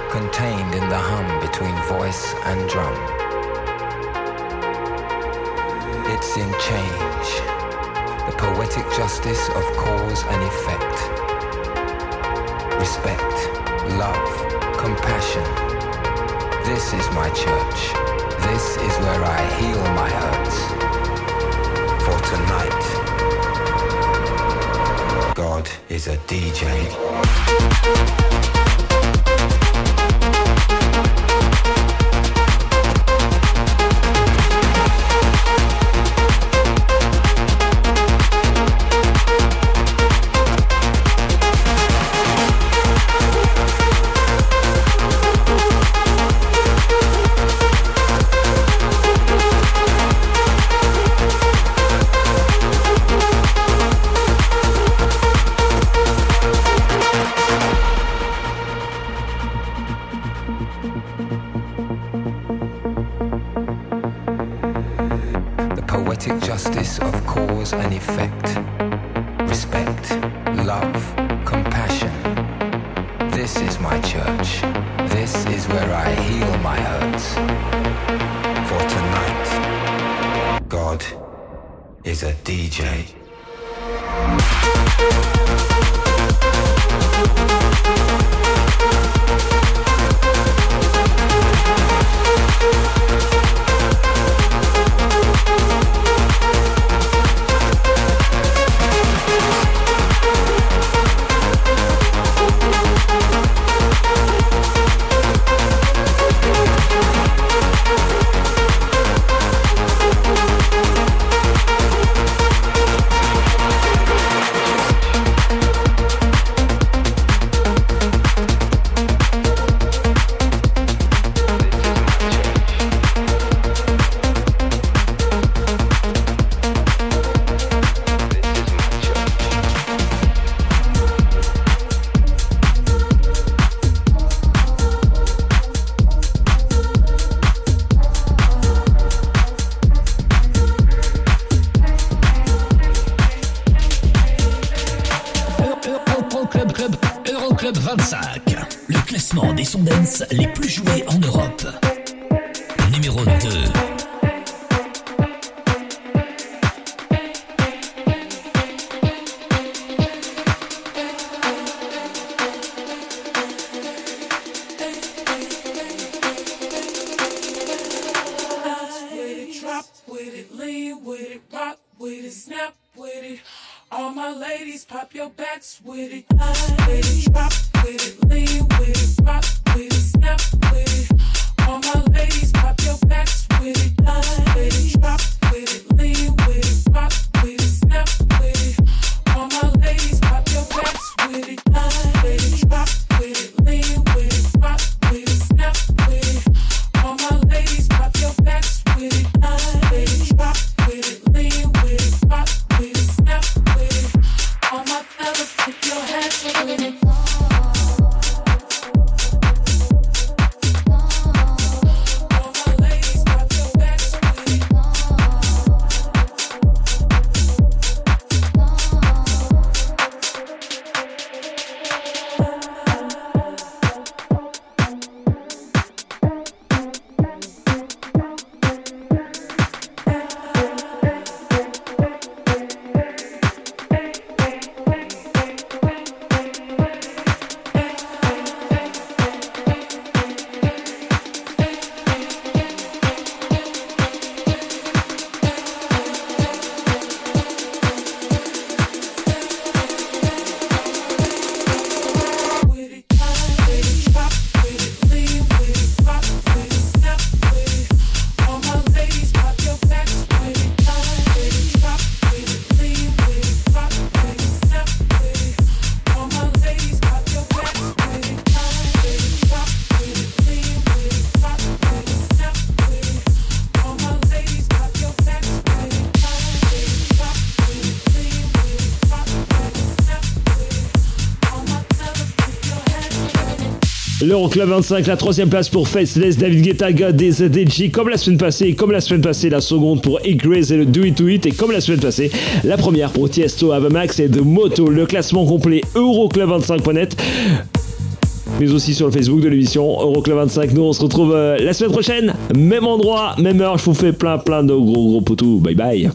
Speaker 17: contained in the hum between voice and drum. It's in change, the poetic justice of cause and effect. Respect, love, compassion. This is my church. This is where I heal my hurts. For tonight, God is a DJ.
Speaker 13: L'Euroclub 25, la troisième place pour Faceless, David Guetta, God des DJ, comme la semaine passée, comme la semaine passée, la seconde pour Igris et le Do It To It, et comme la semaine passée, la première pour Tiesto, Avamax et de Moto. Le classement complet Euroclub25.net mais aussi sur le Facebook de l'émission Euroclub25. Nous, on se retrouve euh, la semaine prochaine, même endroit, même heure. Je vous fais plein, plein de gros, gros potous. Bye bye.